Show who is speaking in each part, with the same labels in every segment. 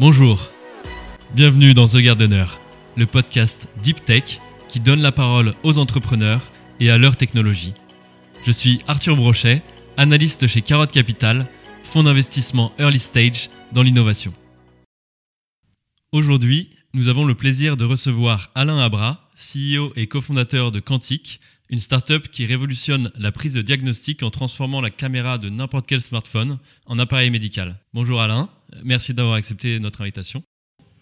Speaker 1: Bonjour, bienvenue dans The Gardener, le podcast Deep Tech qui donne la parole aux entrepreneurs et à leur technologie. Je suis Arthur Brochet, analyste chez Carotte Capital, fonds d'investissement early stage dans l'innovation. Aujourd'hui, nous avons le plaisir de recevoir Alain Abra, CEO et cofondateur de Quantique, une startup qui révolutionne la prise de diagnostic en transformant la caméra de n'importe quel smartphone en appareil médical. Bonjour Alain, merci d'avoir accepté notre invitation.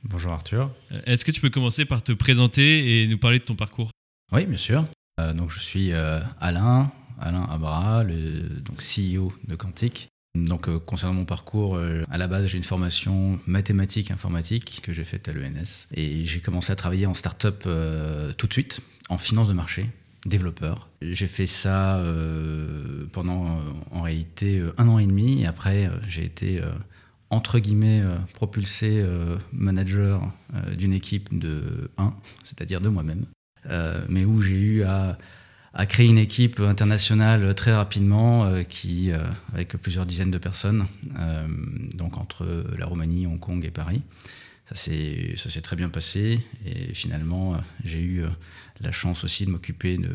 Speaker 2: Bonjour Arthur.
Speaker 1: Euh, est-ce que tu peux commencer par te présenter et nous parler de ton parcours?
Speaker 2: Oui, bien sûr. Euh, donc je suis euh, Alain, Alain Abra, le donc CEO de Quantique. Donc concernant mon parcours, à la base j'ai une formation mathématique informatique que j'ai faite à l'ENS et j'ai commencé à travailler en start-up tout de suite en finance de marché développeur. J'ai fait ça euh, pendant euh, en réalité euh, un an et demi et après j'ai été entre guillemets propulsé manager d'une équipe de 1, c'est-à-dire de moi-même, mais où j'ai eu à, à, créer une équipe internationale très rapidement qui avec plusieurs dizaines de personnes, donc entre la Roumanie, Hong Kong et Paris. Ça s'est très bien passé et finalement j'ai eu la chance aussi de m'occuper de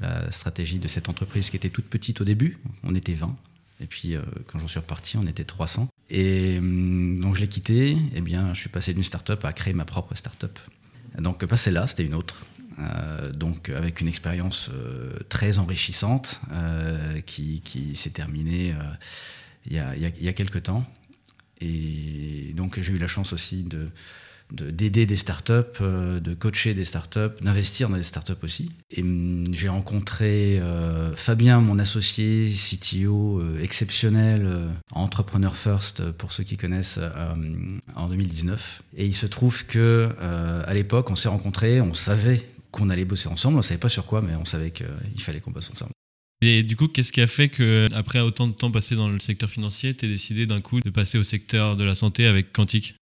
Speaker 2: la stratégie de cette entreprise qui était toute petite au début. On était 20. Et puis, euh, quand j'en suis reparti, on était 300. Et hum, donc, je l'ai quitté. Et eh bien, je suis passé d'une start-up à créer ma propre start-up. Donc, passer là, c'était une autre. Euh, donc, avec une expérience euh, très enrichissante qui, s'est terminée il y, a, il y a quelques temps. Et donc, j'ai eu la chance aussi de d'aider des startups, euh, de coacher des startups, d'investir dans des startups aussi. Et hum, j'ai rencontré euh, Fabien, mon associé, CTO euh, exceptionnel, entrepreneur first pour ceux qui connaissent, en 2019. Et il se trouve que à l'époque, on s'est rencontrés, on savait qu'on allait bosser ensemble, on savait pas sur quoi, mais on savait qu'il fallait qu'on bosse ensemble.
Speaker 1: Et du coup, qu'est-ce qui a fait que, après autant de temps passé dans le secteur financier, tu as décidé d'un coup de passer au secteur de la santé avec Quantique?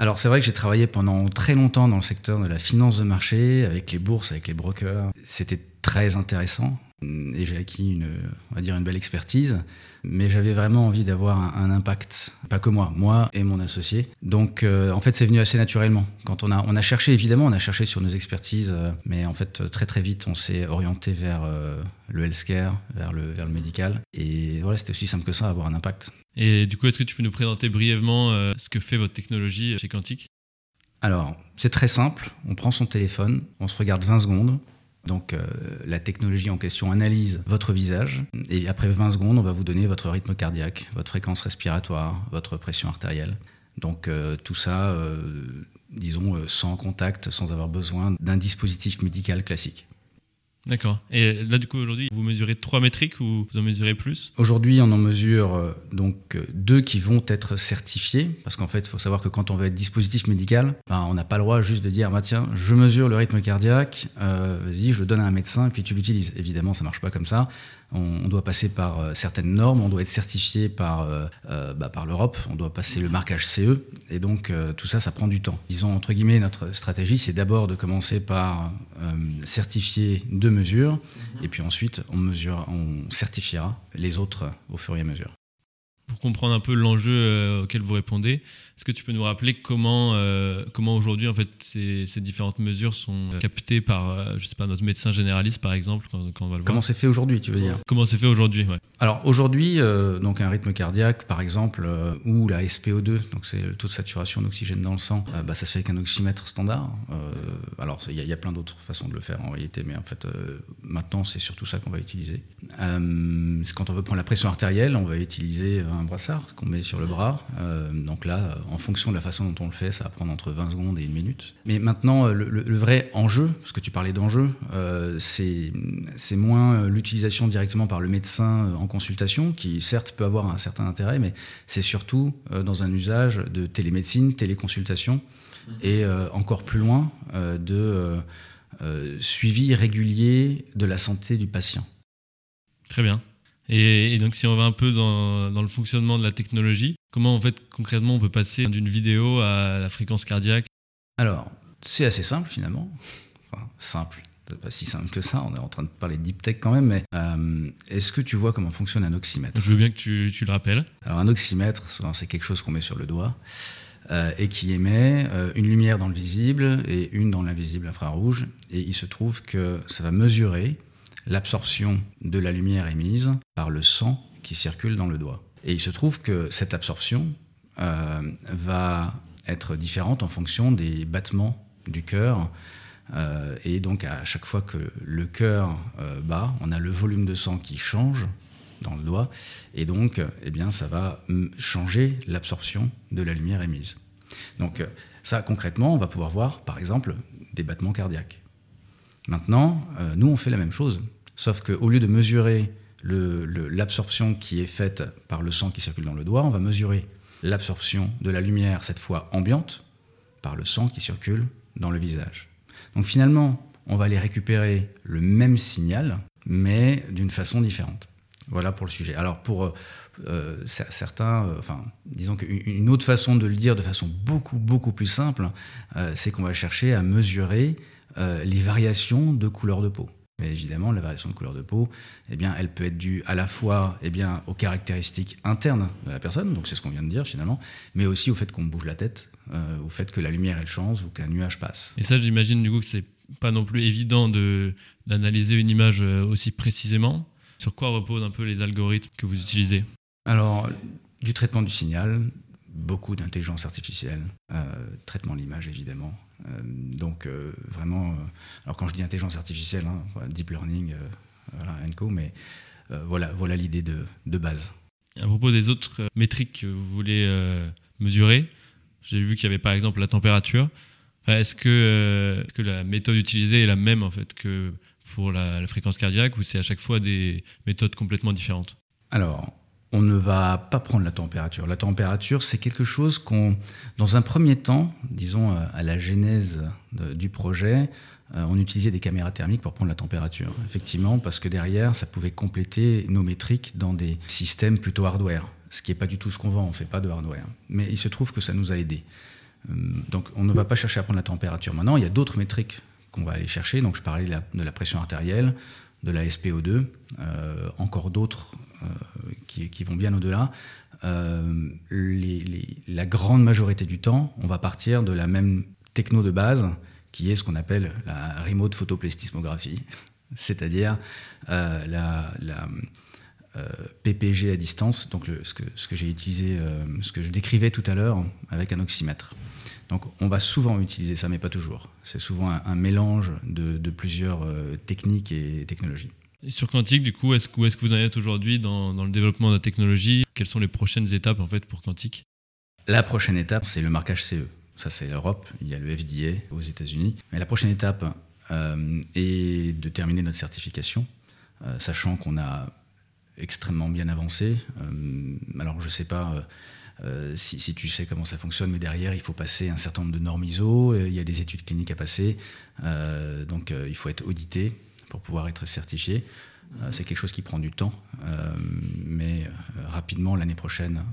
Speaker 2: Alors c'est vrai que j'ai travaillé pendant très longtemps dans le secteur de la finance de marché, avec les bourses, avec les brokers. C'était très intéressant et j'ai acquis une, une belle expertise mais j'avais vraiment envie d'avoir un, impact, pas que moi, moi et mon associé. Donc euh, en fait c'est venu assez naturellement. Quand on a, on a cherché évidemment, on a cherché sur nos expertises, euh, mais en fait très très vite on s'est orienté vers euh, le healthcare, vers le, vers le médical. Et voilà, c'était aussi simple que ça, avoir un impact.
Speaker 1: Et du coup, est-ce que tu peux nous présenter brièvement ce que fait votre technologie chez Quantique?
Speaker 2: Alors, c'est très simple. On prend son téléphone, on se regarde 20 secondes, donc euh, la technologie en question analyse votre visage et après 20 secondes, on va vous donner votre rythme cardiaque, votre fréquence respiratoire, votre pression artérielle. Donc euh, tout ça, euh, disons, sans contact, sans avoir besoin d'un dispositif médical classique.
Speaker 1: D'accord. Et là, du coup, aujourd'hui, vous mesurez trois métriques ou vous en mesurez plus?
Speaker 2: Aujourd'hui, on en mesure euh, donc euh, deux qui vont être certifiés, parce qu'en fait, il faut savoir que quand on veut être dispositif médical, ben, on n'a pas le droit juste de dire, bah, tiens, je mesure le rythme cardiaque, euh, vas-y, je le donne à un médecin, puis tu l'utilises. Évidemment, ça marche pas comme ça. On, doit passer par euh, certaines normes, on doit être certifié par, euh, euh, bah, par l'Europe, on doit passer le marquage CE, et donc tout ça, ça prend du temps. Disons, entre guillemets, notre stratégie, c'est d'abord de commencer par certifier deux mesures, mhm. et puis ensuite, on, mesure, on certifiera les autres au fur et à mesure.
Speaker 1: Pour comprendre un peu l'enjeu auquel vous répondez, est-ce que tu peux nous rappeler comment, euh, comment aujourd'hui en fait ces, ces, différentes mesures sont euh, captées par, euh, je sais pas, notre médecin généraliste par exemple quand, on va le voir
Speaker 2: Comment c'est fait aujourd'hui, tu veux dire?
Speaker 1: Comment c'est fait aujourd'hui, ouais.
Speaker 2: Alors aujourd'hui, donc un rythme cardiaque par exemple, ou la SPO2, donc c'est le taux de saturation d'oxygène dans le sang, bah, ça se fait avec un oxymètre standard. alors il y, y, a plein d'autres façons de le faire en réalité, mais en fait maintenant c'est surtout ça qu'on va utiliser. quand on veut prendre la pression artérielle, on va utiliser un brassard qu'on met sur le bras. donc là en fonction de la façon dont on le fait, ça va prendre entre 20 secondes et une minute. Mais maintenant, euh, le, vrai enjeu, parce que tu parlais d'enjeu, euh, c'est moins euh, l'utilisation directement par le médecin en consultation, qui certes peut avoir un certain intérêt, mais c'est surtout dans un usage de télémédecine, téléconsultation, mmh. et encore plus loin, de suivi régulier de la santé du patient.
Speaker 1: Très bien. Et, donc, si on va un peu dans, dans, le fonctionnement de la technologie, comment en fait concrètement on peut passer d'une vidéo à la fréquence cardiaque?
Speaker 2: Alors, c'est assez simple finalement. Enfin, simple. Pas si simple que ça, on est en train de parler de deep tech quand même, mais euh, est-ce que tu vois comment fonctionne un oxymètre?
Speaker 1: Je veux bien que tu, tu le rappelles.
Speaker 2: Alors un oxymètre, c'est quelque chose qu'on met sur le doigt. et qui émet une lumière dans le visible et une dans l'invisible infrarouge. Et il se trouve que ça va mesurer l'absorption de la lumière émise par le sang qui circule dans le doigt. Et il se trouve que cette absorption va être différente en fonction des battements du cœur. Euh, et donc à chaque fois que le cœur euh, bat, on a le volume de sang qui change dans le doigt, et donc eh bien, ça va changer l'absorption de la lumière émise. Donc ça, concrètement, on va pouvoir voir, par exemple, des battements cardiaques. Maintenant, euh, nous, on fait la même chose, sauf qu'au lieu de mesurer l'absorption qui est faite par le sang qui circule dans le doigt, on va mesurer l'absorption de la lumière, cette fois ambiante, par le sang qui circule dans le visage. Donc finalement, on va aller récupérer le même signal, mais d'une façon différente. Voilà pour le sujet. Alors pour euh, euh, certains, euh, enfin, disons qu'une autre façon de le dire de façon beaucoup, beaucoup plus simple, c'est qu'on va chercher à mesurer les variations de couleur de peau. Mais évidemment, la variation de couleur de peau, eh bien, elle peut être due à la fois eh bien, aux caractéristiques internes de la personne, donc c'est ce qu'on vient de dire finalement, mais aussi au fait qu'on bouge la tête, euh, au fait que la lumière elle change ou qu'un nuage passe.
Speaker 1: Et ça, j'imagine du coup que c'est pas non plus évident de d'analyser une image euh, aussi précisément. Sur quoi reposent un peu les algorithmes que vous utilisez?
Speaker 2: Alors, du traitement du signal, beaucoup d'intelligence artificielle, euh, traitement de l'image évidemment. Euh, donc euh, vraiment, alors quand je dis intelligence artificielle, hein, deep learning, voilà, co, mais voilà, voilà l'idée de, de, base.
Speaker 1: À propos des autres métriques que vous voulez mesurer, j'ai vu qu'il y avait par exemple la température. Est-ce que, que la méthode utilisée est la même en fait que pour la, la fréquence cardiaque ou c'est à chaque fois des méthodes complètement différentes?
Speaker 2: Alors, on ne va pas prendre la température. La température, c'est quelque chose qu'on, dans un premier temps, disons euh, à la genèse du projet, euh, on utilisait des caméras thermiques pour prendre la température. Effectivement, parce que derrière, ça pouvait compléter nos métriques dans des systèmes plutôt hardware, ce qui n'est pas du tout ce qu'on vend, on ne fait pas de hardware. Mais il se trouve que ça nous a aidés. Euh, donc on ne va pas chercher à prendre la température. Maintenant, il y a d'autres métriques qu'on va aller chercher. Donc je parlais de la, pression artérielle, de la SPO2, encore d'autres euh, qui, vont bien au-delà, euh, la grande majorité du temps, on va partir de la même techno de base, qui est ce qu'on appelle la remote photopléstismographie, c'est-à-dire euh, la, PPG à distance, donc ce que j'ai utilisé, ce que je décrivais tout à l'heure avec un oxymètre. Donc on va souvent utiliser ça, mais pas toujours. C'est souvent un, mélange de plusieurs techniques et technologies.
Speaker 1: Et sur Quantique, du coup, est-ce, où est-ce que vous en êtes aujourd'hui dans, le développement de la technologie? Quelles sont les prochaines étapes en fait pour Quantique?
Speaker 2: La prochaine étape, c'est le marquage CE. Ça, c'est l'Europe. Il y a le FDA aux États-Unis. Mais la prochaine étape euh, est de terminer notre certification, euh, sachant qu'on a extrêmement bien avancé. Euh, alors, je ne sais pas. Si, si, tu sais comment ça fonctionne, mais derrière, il faut passer un certain nombre de normes ISO, il y a des études cliniques à passer, donc il faut être audité pour pouvoir être certifié. Euh, c'est quelque chose qui prend du temps, euh, mais euh, rapidement, l'année prochaine,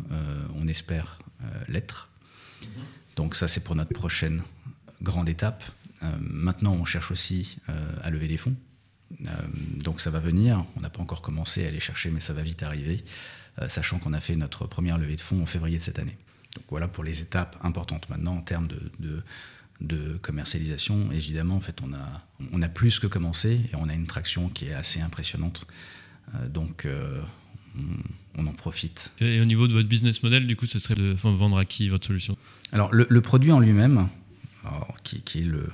Speaker 2: on espère l'être. Donc ça, c'est pour notre prochaine grande étape. maintenant, on cherche aussi à lever des fonds. Donc ça va venir. On n'a pas encore commencé à aller chercher, mais ça va vite arriver, sachant qu'on a fait notre première levée de fonds en février de cette année. Donc voilà pour les étapes importantes maintenant en termes de de commercialisation, évidemment, en fait, on a, on a plus que commencé et on a une traction qui est assez impressionnante. Euh, donc, euh, on, en profite.
Speaker 1: Et au niveau de votre business model, du coup, ce serait de vendre à qui votre solution?
Speaker 2: Alors, le, produit en lui-même, qui, est le,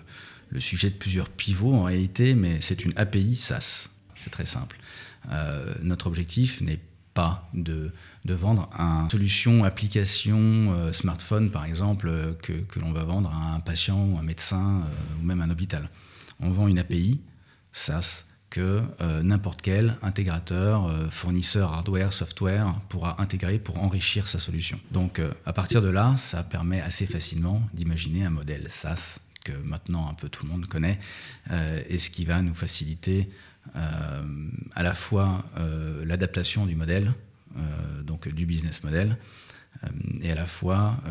Speaker 2: le, sujet de plusieurs pivots en réalité, mais c'est une API SaaS. C'est très simple. Euh, notre objectif n'est pas de, de vendre une solution, application, euh, smartphone par exemple, euh, que, que l'on va vendre à un patient, un médecin ou même un hôpital. On vend une API, SaaS, que n'importe quel intégrateur, fournisseur hardware, software pourra intégrer pour enrichir sa solution. Donc à partir de là, ça permet assez facilement d'imaginer un modèle SaaS que maintenant un peu tout le monde connaît et ce qui va nous faciliter euh, à la fois euh, l'adaptation du modèle, euh, donc du business model, et à la fois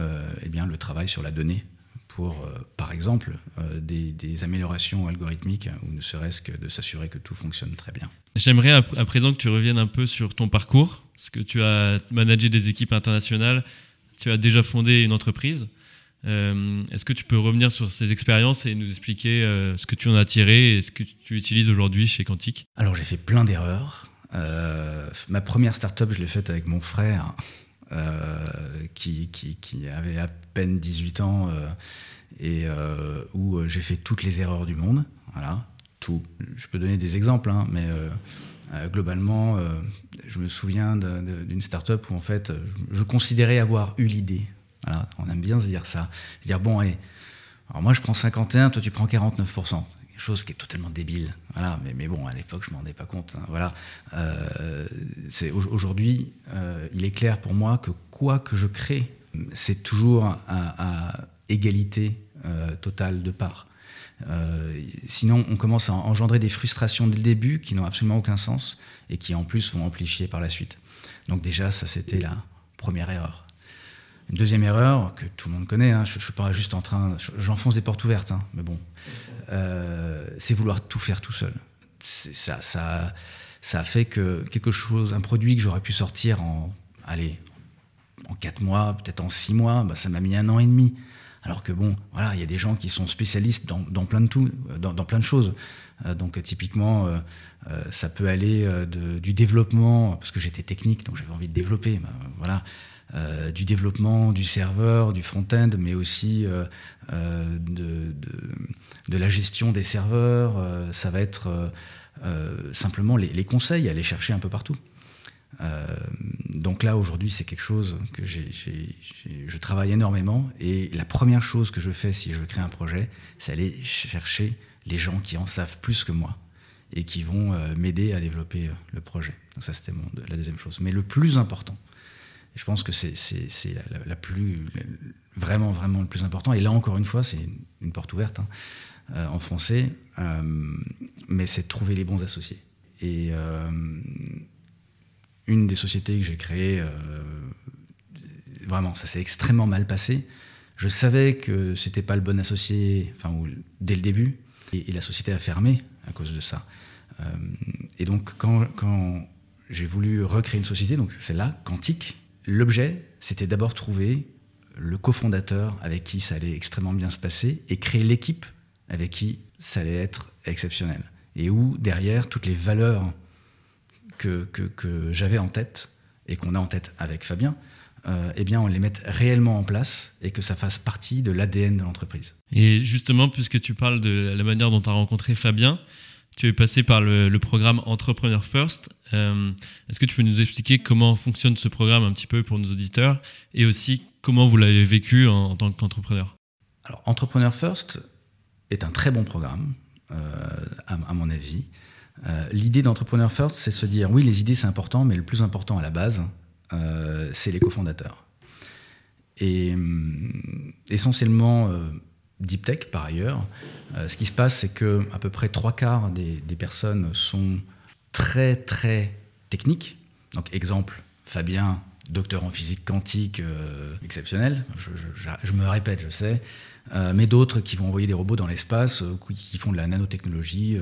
Speaker 2: eh bien, le travail sur la donnée pour, par exemple, des, améliorations algorithmiques ou ne serait-ce que de s'assurer que tout fonctionne très bien.
Speaker 1: J'aimerais à, présent que tu reviennes un peu sur ton parcours, parce que tu as managé des équipes internationales, tu as déjà fondé une entreprise. Est-ce que tu peux revenir sur ces expériences et nous expliquer ce que tu en as tiré et ce que tu utilises aujourd'hui chez Quantique?
Speaker 2: Alors j'ai fait plein d'erreurs. ma première startup, je l'ai faite avec mon frère qui, avait à peine 18 ans et où j'ai fait toutes les erreurs du monde. Voilà, tout. Je peux donner des exemples, hein, mais euh, euh, globalement, euh, je me souviens d'une start-up où en fait, je, considérais avoir eu l'idée. On aime bien se dire ça. Se dire, bon, allez, alors moi je prends 51, toi tu prends 49%. Chose qui est totalement débile. Voilà, mais, bon, à l'époque, je m'en rendais pas compte. Hein. voilà. c'est Aujourd'hui, il est clair pour moi que quoi que je crée, c'est toujours à, égalité totale de part. Euh, sinon, on commence à engendrer des frustrations dès le début qui n'ont absolument aucun sens et qui en plus vont amplifier par la suite. Donc déjà, ça c'était la première erreur. Une deuxième erreur que tout le monde connaît, hein, je ne suis pas juste en train, j'enfonce des portes ouvertes, hein, mais bon, euh, c'est vouloir tout faire tout seul. Ça, ça, ça a fait que quelque chose, un produit que j'aurais pu sortir en, allez, en quatre mois, peut-être en six mois, bah, ça m'a mis un an et demi. Alors que bon, voilà, il y a des gens qui sont spécialistes dans, plein de tout, dans, plein de choses. Euh, donc typiquement, euh, euh, ça peut aller du développement, parce que j'étais technique, donc j'avais envie de développer. Ben, voilà. Du développement du serveur, du front-end, mais aussi de, la gestion des serveurs. ça va être simplement les, conseils, aller chercher un peu partout. Euh, donc là, aujourd'hui, c'est quelque chose que je travaille énormément. Et la première chose que je fais si je veux créer un projet, c'est aller chercher les gens qui en savent plus que moi et qui vont euh, m'aider à développer euh, le projet. Ça, c'était la deuxième chose. Mais le plus important, je pense que c'est la, plus, vraiment, vraiment le plus important. Et là, encore une fois, c'est une porte ouverte hein, en français, mais c'est de trouver les bons associés. Et une des sociétés que j'ai créées, euh, vraiment, ça s'est extrêmement mal passé. Je savais que c'était pas le bon associé, enfin, dès le début, et, la société a fermé à cause de ça. Euh, et donc, quand, quand j'ai voulu recréer une société, donc c'est là, Quantique, l'objet, c'était d'abord trouver le cofondateur avec qui ça allait extrêmement bien se passer et créer l'équipe avec qui ça allait être exceptionnel. Et où, derrière, toutes les valeurs que, j'avais en tête et qu'on a en tête avec Fabien, euh, eh bien, on les mette réellement en place et que ça fasse partie de l'ADN de l'entreprise.
Speaker 1: Et justement, puisque tu parles de la manière dont tu as rencontré Fabien, tu es passé par le, programme Entrepreneur First. Euh, est-ce que tu peux nous expliquer comment fonctionne ce programme un petit peu pour nos auditeurs et aussi comment vous l'avez vécu en, tant qu'entrepreneur?
Speaker 2: Alors, Entrepreneur First est un très bon programme, euh, à, mon avis. Euh, l'idée d'Entrepreneur First, c'est se dire oui, les idées c'est important, mais le plus important à la base, c'est les cofondateurs. Et hum, essentiellement, Deep Tech par ailleurs, ce qui se passe, c'est que à peu près trois quarts des, personnes sont très très techniques. Donc exemple, Fabien, docteur en physique quantique exceptionnel, je, me répète, je sais, mais d'autres qui vont envoyer des robots dans l'espace, qui font de la nanotechnologie,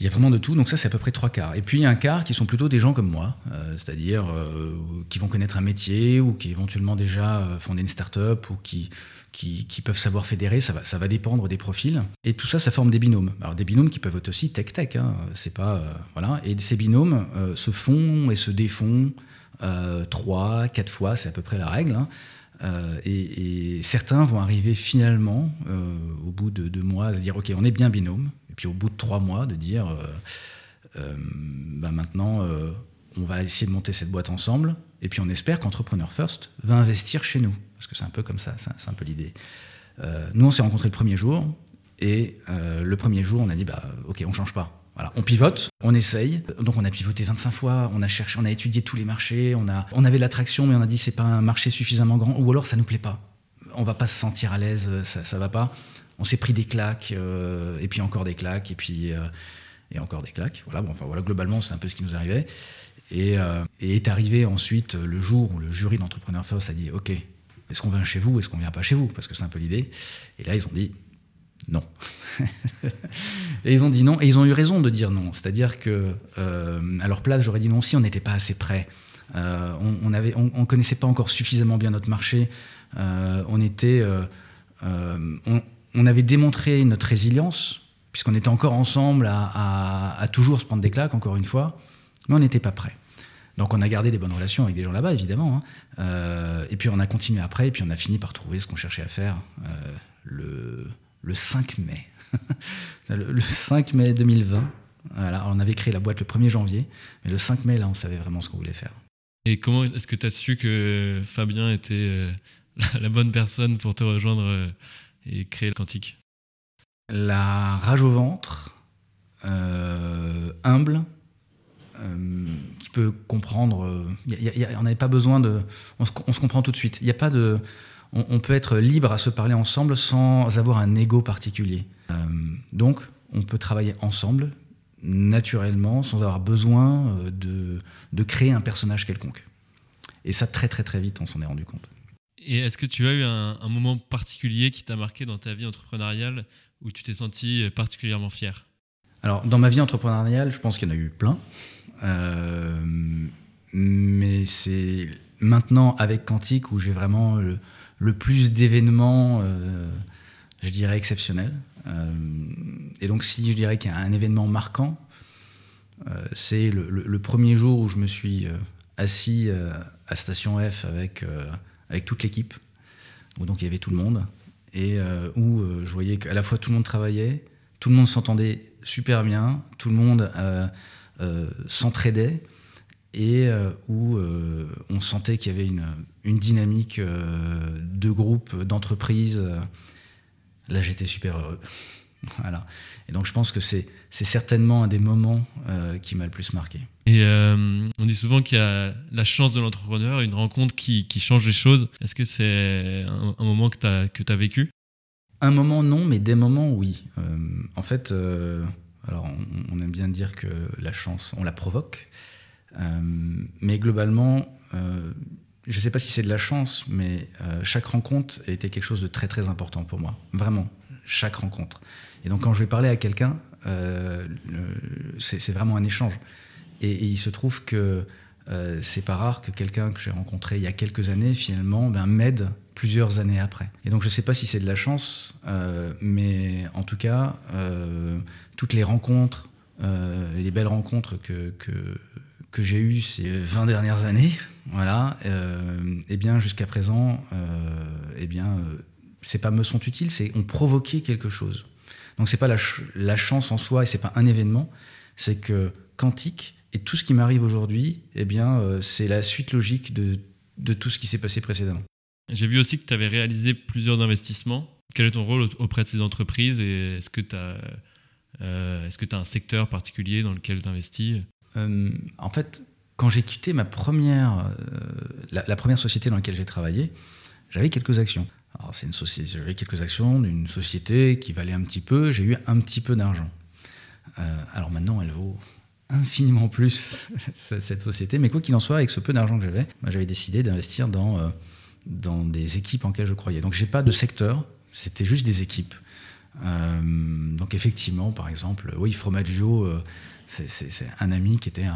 Speaker 2: il y a vraiment de tout, donc ça c'est à peu près trois quarts. Et puis il y a un quart qui sont plutôt des gens comme moi, euh, c'est-à-dire euh, qui vont connaître un métier ou qui éventuellement déjà euh, fondé une start-up ou qui, qui, peuvent savoir fédérer, ça va, ça va dépendre des profils. Et tout ça, ça forme des binômes. Alors des binômes qui peuvent être aussi tech-tech, hein, c'est pas... voilà. Et ces binômes se font et se défont trois, quatre fois, c'est à peu près la règle. Hein. et, certains vont arriver finalement, au bout de deux mois, à se dire, OK, on est bien binôme, et puis au bout de trois mois, de dire, euh, euh, bah, maintenant, euh, on va essayer de monter cette boîte ensemble. Et puis on espère qu'Entrepreneur First va investir chez nous. Parce que c'est un peu comme ça, c'est un peu l'idée. nous, on s'est rencontrés le premier jour. Et le premier jour, on a dit, bah, OK, on change pas. Voilà, on pivote, on essaye. Donc on a pivoté 25 fois, on a cherché, on a étudié tous les marchés, on, a, on avait l'attraction, mais on a dit c'est pas un marché suffisamment grand, ou alors ça nous plaît pas. On va pas se sentir à l'aise, ça, ça va pas on s'est pris des claques, euh, et puis encore des claques, et puis euh, et encore des claques. Voilà, bon, enfin voilà, globalement, c'est un peu ce qui nous arrivait. Et, euh, est arrivé ensuite le jour où le jury d'Entrepreneur First a dit Ok, est-ce qu'on vient chez vous, est-ce qu'on vient pas chez vous? Parce que c'est un peu l'idée. Et là, ils ont dit non. et ils ont dit non, et ils ont eu raison de dire non. C'est-à-dire que à leur place, j'aurais dit non si on n'était pas assez prêt. on, on, avait, on, connaissait pas encore suffisamment bien notre marché. on était on, avait démontré notre résilience, puisqu'on était encore ensemble à, toujours se prendre des claques, encore une fois, mais on n'était pas prêt. Donc on a gardé des bonnes relations avec des gens là-bas, évidemment. Hein. et puis on a continué après, et puis on a fini par trouver ce qu'on cherchait à faire le, le 5 mai. le 5 mai 2020. Voilà, on avait créé la boîte le 1er janvier, mais le 5 mai, là, on savait vraiment ce qu'on voulait faire.
Speaker 1: Et comment est-ce que tu as su que Fabien était euh, la bonne personne pour te rejoindre euh, et créer le Quantique?
Speaker 2: La rage au ventre, euh, humble, qui peut comprendre. on n'avait pas besoin de. On se, comprend tout de suite. Il n'y a pas de. On, peut être libre à se parler ensemble sans avoir un ego particulier. donc, on peut travailler ensemble, naturellement, sans avoir besoin euh, de, de créer un personnage quelconque. Et ça, très très très vite, on s'en est rendu compte.
Speaker 1: Et est-ce que tu as eu un, moment particulier qui t'a marqué dans ta vie entrepreneuriale où tu t'es senti particulièrement fier?
Speaker 2: Alors, dans ma vie entrepreneuriale, je pense qu'il y en a eu plein. Euh, mais c'est maintenant avec Quantique où j'ai vraiment le, plus d'événements, euh, je dirais, exceptionnels. Euh, et donc, si je dirais qu'il y a un événement marquant, c'est le, premier jour où je me suis assis à Station F avec, avec toute l'équipe, où donc il y avait tout le monde, et où je voyais qu'à la fois tout le monde travaillait, tout le monde s'entendait super bien, tout le monde s'entraidait, et où on sentait qu'il y avait une, une dynamique de groupe, d'entreprise Là, j'étais super heureux. voilà. Et donc, je pense que c'est, certainement un des moments euh, qui m'a le plus marqué.
Speaker 1: Et euh, on dit souvent qu'il y a la chance de l'entrepreneur, une rencontre qui, qui change les choses. Est-ce que c'est un, moment que tu as, vécu?
Speaker 2: Un moment, non, mais des moments, oui. Euh, en fait, alors on, aime bien dire que la chance, on la provoque. mais globalement, je ne sais pas si c'est de la chance, mais euh, chaque rencontre a été quelque chose de très très important pour moi. Vraiment, chaque rencontre. Et donc quand je vais parler à quelqu'un, euh, c'est vraiment un échange. Et, il se trouve que euh, c'est pas rare que quelqu'un que j'ai rencontré il y a quelques années, finalement, ben, m'aide plusieurs années après. Et donc je sais pas si c'est de la chance, mais en tout cas, toutes les rencontres et les belles rencontres que, que, j'ai eues ces 20 dernières années, voilà, euh, eh bien jusqu'à présent, euh, eh bien, euh, ces pas me sont utiles, c'est ont provoqué quelque chose. Donc c'est pas la, la, chance en soi et c'est pas un événement, c'est que quantique et tout ce qui m'arrive aujourd'hui, eh bien, euh, c'est la suite logique de, de tout ce qui s'est passé précédemment.
Speaker 1: J'ai vu aussi que tu avais réalisé plusieurs investissements. Quel est ton rôle auprès de ces entreprises et est-ce que tu as, est-ce que tu as un secteur particulier dans lequel tu investis
Speaker 2: En fait, quand j'ai quitté ma première, euh, la, première société dans laquelle j'ai travaillé, j'avais quelques actions. Alors c'est une société, j'avais quelques actions d'une société qui valait un petit peu. J'ai eu un petit peu d'argent. Euh, alors maintenant, elle vaut infiniment plus cette société. Mais quoi qu'il en soit, avec ce peu d'argent que j'avais, bah, j'avais décidé d'investir dans euh, des équipes en lesquelles je croyais. Donc j'ai pas de secteur, c'était juste des équipes. donc effectivement, par exemple, oui, Fromaggio, c'est un ami qui était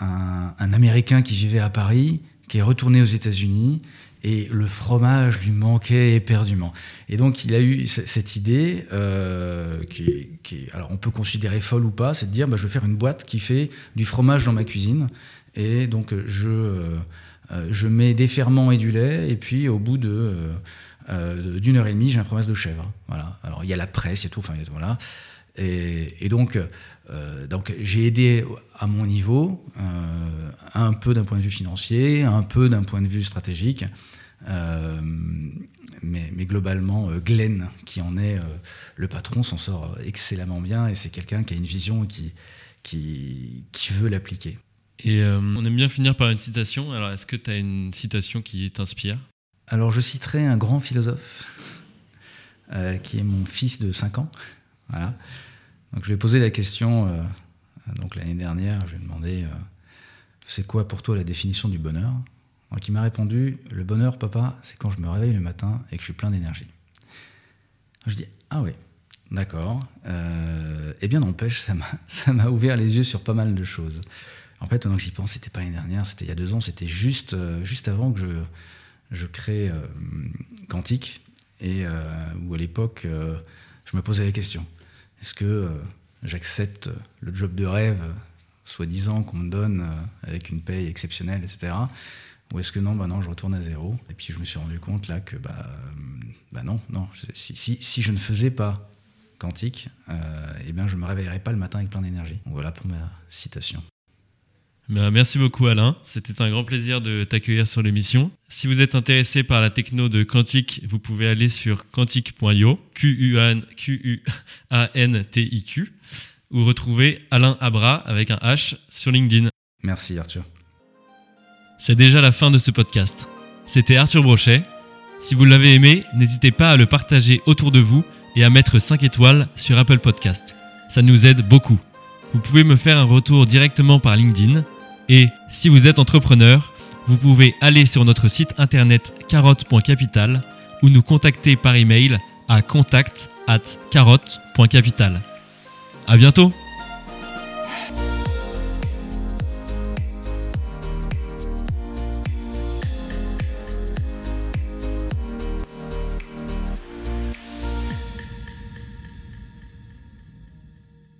Speaker 2: un, Américain qui vivait à Paris, qui est retourné aux États-Unis, et le fromage lui manquait éperdument. Et donc il a eu cette idée, euh, qui, alors on peut considérer folle ou pas, c'est de dire bah, je vais faire une boîte qui fait du fromage dans ma cuisine, et donc je, euh, je mets des ferments et du lait, et puis au bout de euh, d'une heure et demie, j'ai un fromage de chèvre. Voilà. Alors il y a la presse, a tout, enfin voilà. Et, donc, euh, donc j'ai aidé à mon niveau, euh, un peu d'un point de vue financier, un peu d'un point de vue stratégique. Euh, mais, mais, globalement, Glenn, qui en est le patron, s'en sort excellemment bien et c'est quelqu'un qui a une vision et qui, qui, qui veut l'appliquer.
Speaker 1: Et on aime bien finir par une citation. Alors, est-ce que tu as une citation qui t'inspire?
Speaker 2: Alors, je citerai un grand philosophe qui est mon fils de 5 ans. Voilà. Donc je lui ai posé la question, euh, donc l'année dernière, je lui ai demandé euh, c'est quoi pour toi la définition du bonheur? Donc il m'a répondu le bonheur, papa, c'est quand je me réveille le matin et que je suis plein d'énergie. Je dis ah oui, d'accord. Euh, eh bien n'empêche, ça m'a ouvert les yeux sur pas mal de choses. En fait, maintenant que j'y pense, c'était pas l'année dernière, c'était il y a deux ans, c'était juste, juste avant que je, je crée Quantique. et où à l'époque, je me posais la question est-ce que j'accepte le job de rêve, soi-disant, qu'on me donne avec une paye exceptionnelle, etc. Ou est-ce que non, bah non, je retourne à zéro. Et puis je me suis rendu compte là que bah, bah non, non. Si, si, si je ne faisais pas quantique, euh, eh bien je me réveillerais pas le matin avec plein d'énergie. Voilà pour ma citation.
Speaker 1: Ben, merci beaucoup Alain, c'était un grand plaisir de t'accueillir sur l'émission. Si vous êtes intéressé par la techno de Quantique, vous pouvez aller sur quantique.io, Q-U-A-N-T-I-Q, ou retrouver Alain Abra avec un H sur LinkedIn.
Speaker 2: Merci Arthur.
Speaker 1: C'est déjà la fin de ce podcast. C'était Arthur Brochet. Si vous l'avez aimé, n'hésitez pas à le partager autour de vous et à mettre 5 étoiles sur Apple Podcast. Ça nous aide beaucoup. Vous pouvez me faire un retour directement par LinkedIn et si vous êtes entrepreneur, vous pouvez aller sur notre site internet carotte.capital ou nous contacter par email à contact at carotte.capital. À bientôt!